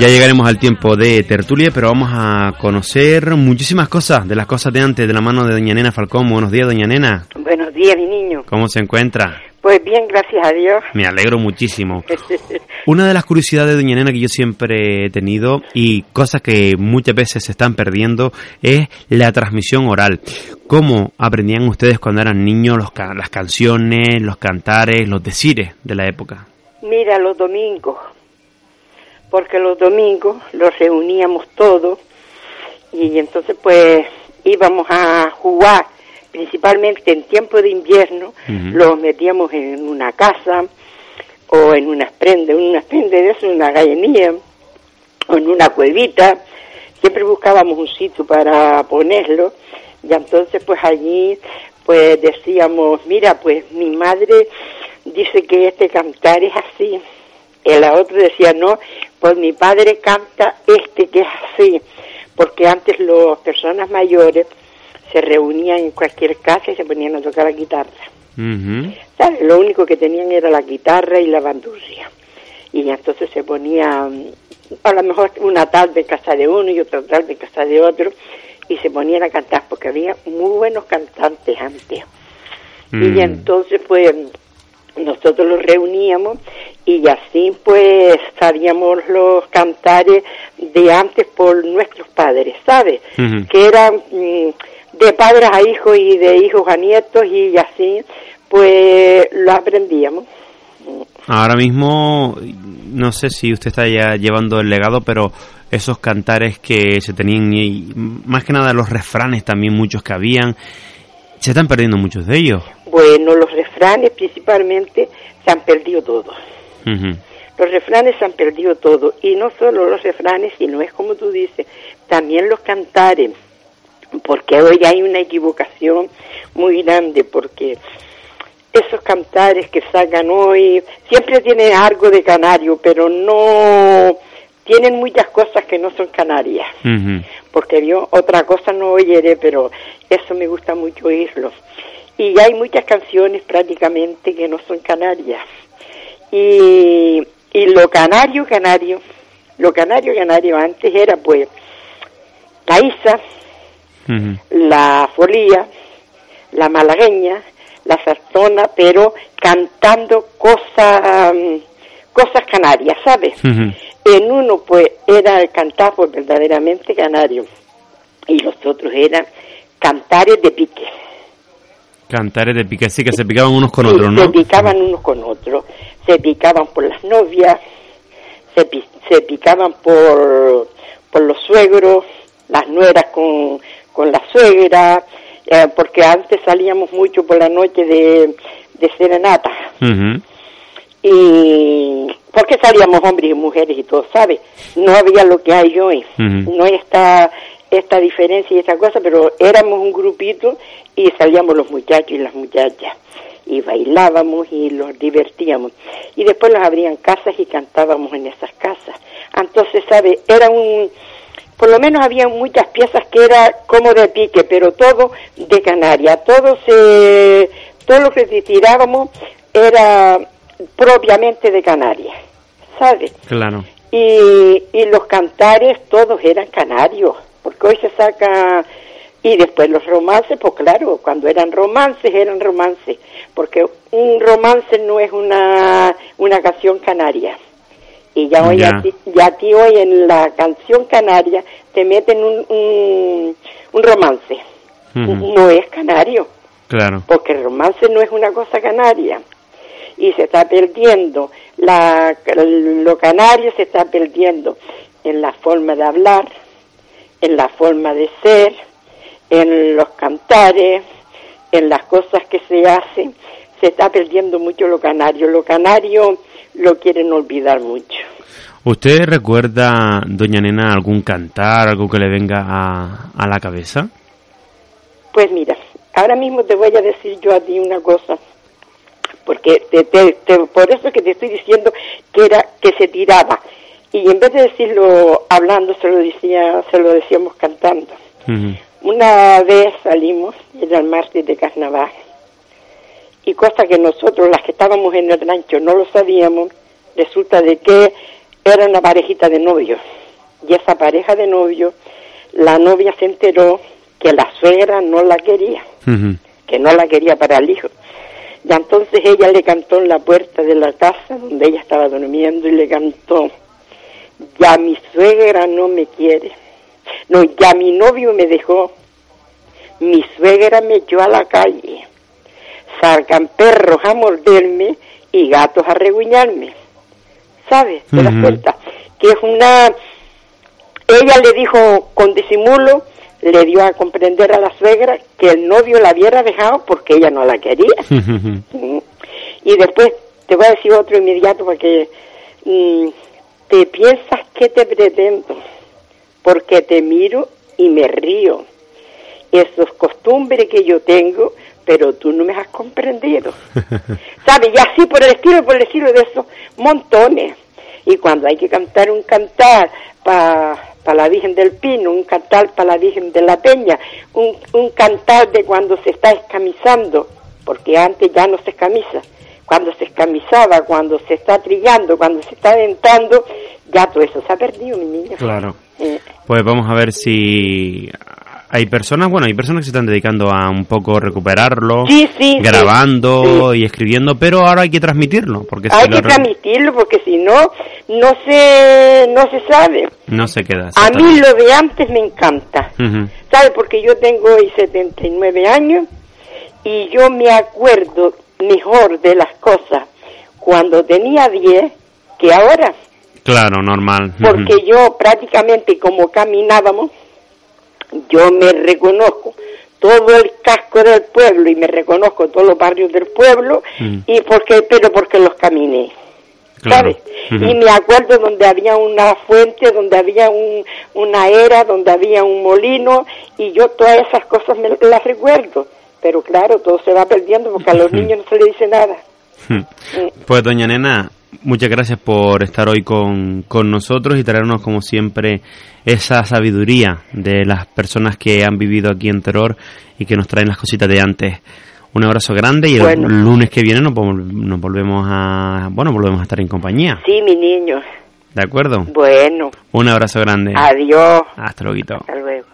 Ya llegaremos al tiempo de tertulia, pero vamos a conocer muchísimas cosas de las cosas de antes, de la mano de doña Nena Falcón. Buenos días, doña Nena. Buenos días, mi niño. ¿Cómo se encuentra? Pues bien, gracias a Dios. Me alegro muchísimo. Una de las curiosidades de doña Nena que yo siempre he tenido y cosas que muchas veces se están perdiendo es la transmisión oral. ¿Cómo aprendían ustedes cuando eran niños los las canciones, los cantares, los decires de la época? Mira, los domingos porque los domingos los reuníamos todos y entonces pues íbamos a jugar, principalmente en tiempo de invierno, los metíamos en una casa o en una prenda, en una prenda de eso, en una gallinilla o en una cuevita, siempre buscábamos un sitio para ponerlo y entonces pues allí pues decíamos, mira pues mi madre dice que este cantar es así, y la otra decía, no, pues mi padre canta este que es así, porque antes las personas mayores se reunían en cualquier casa y se ponían a tocar la guitarra. Lo único que tenían era la guitarra y la bandurria. Y entonces se ponían, a lo mejor una tarde en casa de uno y otra tarde en casa de otro, y se ponían a cantar, porque había muy buenos cantantes antes. Y entonces, pues, nosotros los reuníamos y así pues sabíamos los cantares de antes por nuestros padres, ¿sabes? Que eran mm, de padres a hijos y de hijos a nietos y así pues lo aprendíamos. Ahora mismo, no sé si usted está ya llevando el legado, pero esos cantares que se tenían, y más que nada los refranes también muchos que habían, se están perdiendo muchos de ellos. Bueno, los refranes principalmente se han perdido todos. Los refranes se han perdido todo. Y no solo los refranes, sino es como tú dices, también los cantares. Porque hoy hay una equivocación muy grande, porque esos cantares que salgan hoy siempre tienen algo de canario, pero no tienen muchas cosas que no son canarias. Porque yo otra cosa no oyeré, pero eso me gusta mucho oírlos. Y hay muchas canciones prácticamente que no son canarias. Y, y lo canario, canario, lo canario, canario antes era pues la Isa, la Folía, la Malagueña, la Sartona, pero cantando cosas, cosas canarias, ¿sabes? En uno pues era el cantar por verdaderamente canario y los otros eran cantares de pique. Cantares de pique, así que se picaban unos con otros, ¿no? Se picaban unos con otros, se picaban por las novias, se, se picaban por, por los suegros, las nueras con, con la suegra, eh, porque antes salíamos mucho por la noche de, de serenata. Y porque salíamos hombres y mujeres y todo, ¿sabes? No había lo que hay hoy, no está esta diferencia y esta cosa, pero éramos un grupito y salíamos los muchachos y las muchachas y bailábamos y los divertíamos. Y después los abrían casas y cantábamos en esas casas. Entonces, ¿sabe? Era un, por lo menos había muchas piezas que era como de pique, pero todo de Canaria, todo se, todo lo que tirábamos era propiamente de Canarias, ¿sabes? Claro. Y, y los cantares todos eran canarios porque hoy se saca y después los romances, pues claro, cuando eran romances, eran romances, porque un romance no es una, una canción canaria. Y ya hoy, ya. A, ti, hoy en la canción canaria te meten un, un, romance. No es canario. Claro. Porque el romance no es una cosa canaria. Y se está perdiendo. La, lo canario se está perdiendo en la forma de hablar, en la forma de ser, en los cantares, en las cosas que se hacen. Se está perdiendo mucho lo canario. Lo canario lo quieren olvidar mucho. ¿Usted recuerda, doña Nena, algún cantar, algo que le venga a, a la cabeza? Pues mira, ahora mismo te voy a decir yo a ti una cosa, porque te, por eso que te estoy diciendo que era que se tiraba y en vez de decirlo hablando se lo decía, se lo decíamos cantando. Una vez salimos, era el martes de carnaval, y cosa que nosotros, las que estábamos en el rancho, no lo sabíamos, resulta de que era una parejita de novios. Y esa pareja de novios, la novia se enteró que la suegra no la quería, que no la quería para el hijo. Y entonces ella le cantó en la puerta de la casa donde ella estaba durmiendo y le cantó, ya mi suegra no me quiere, no, ya mi novio me dejó, mi suegra me echó a la calle, salgan perros a morderme y gatos a reguñarme. ¿Sabes? ¿Te das cuenta? Que es una... Ella le dijo con disimulo, le dio a comprender a la suegra que el novio la hubiera dejado porque ella no la quería. y después te voy a decir otro inmediato porque mm, te piensas que te pretendo, porque te miro y me río. Esos costumbres que yo tengo, pero tú no me has comprendido. ¿Sabes? Y así por el estilo, por el estilo de esos montones. Y cuando hay que cantar un cantar para para la Virgen del Pino, un cantar para la Virgen de la Peña, un, un cantar de cuando se está escamizando, porque antes ya no se escamiza, cuando se escamizaba, cuando se está trillando, cuando se está dentando, ya todo eso se ha perdido, mi niño. Claro. Eh. Pues vamos a ver si hay personas, bueno, hay personas que se están dedicando a un poco recuperarlo, grabando y escribiendo, pero ahora hay que transmitirlo, porque hay que transmitirlo porque si no, no se, no se sabe. No se queda. A mí lo de antes me encanta, ¿sabe? Porque yo tengo hoy 79 años y yo me acuerdo mejor de las cosas cuando tenía 10 que ahora. Claro, normal. Porque yo prácticamente como caminábamos, yo me reconozco todo el casco del pueblo y me reconozco todos los barrios del pueblo mm. y porque pero porque los caminé ¿sabes? Y me acuerdo donde había una fuente, donde había un, una era, donde había un molino y yo todas esas cosas me las recuerdo. Pero claro, todo se va perdiendo porque a los niños no se les dice nada. Pues doña Nena, muchas gracias por estar hoy con, con nosotros y traernos como siempre esa sabiduría de las personas que han vivido aquí en Terror y que nos traen las cositas de antes. Un abrazo grande y el lunes que viene nos, nos volvemos a bueno volvemos a estar en compañía. Sí, mi niño. ¿De acuerdo? Bueno. Un abrazo grande. Adiós. Hasta luego. Hasta luego.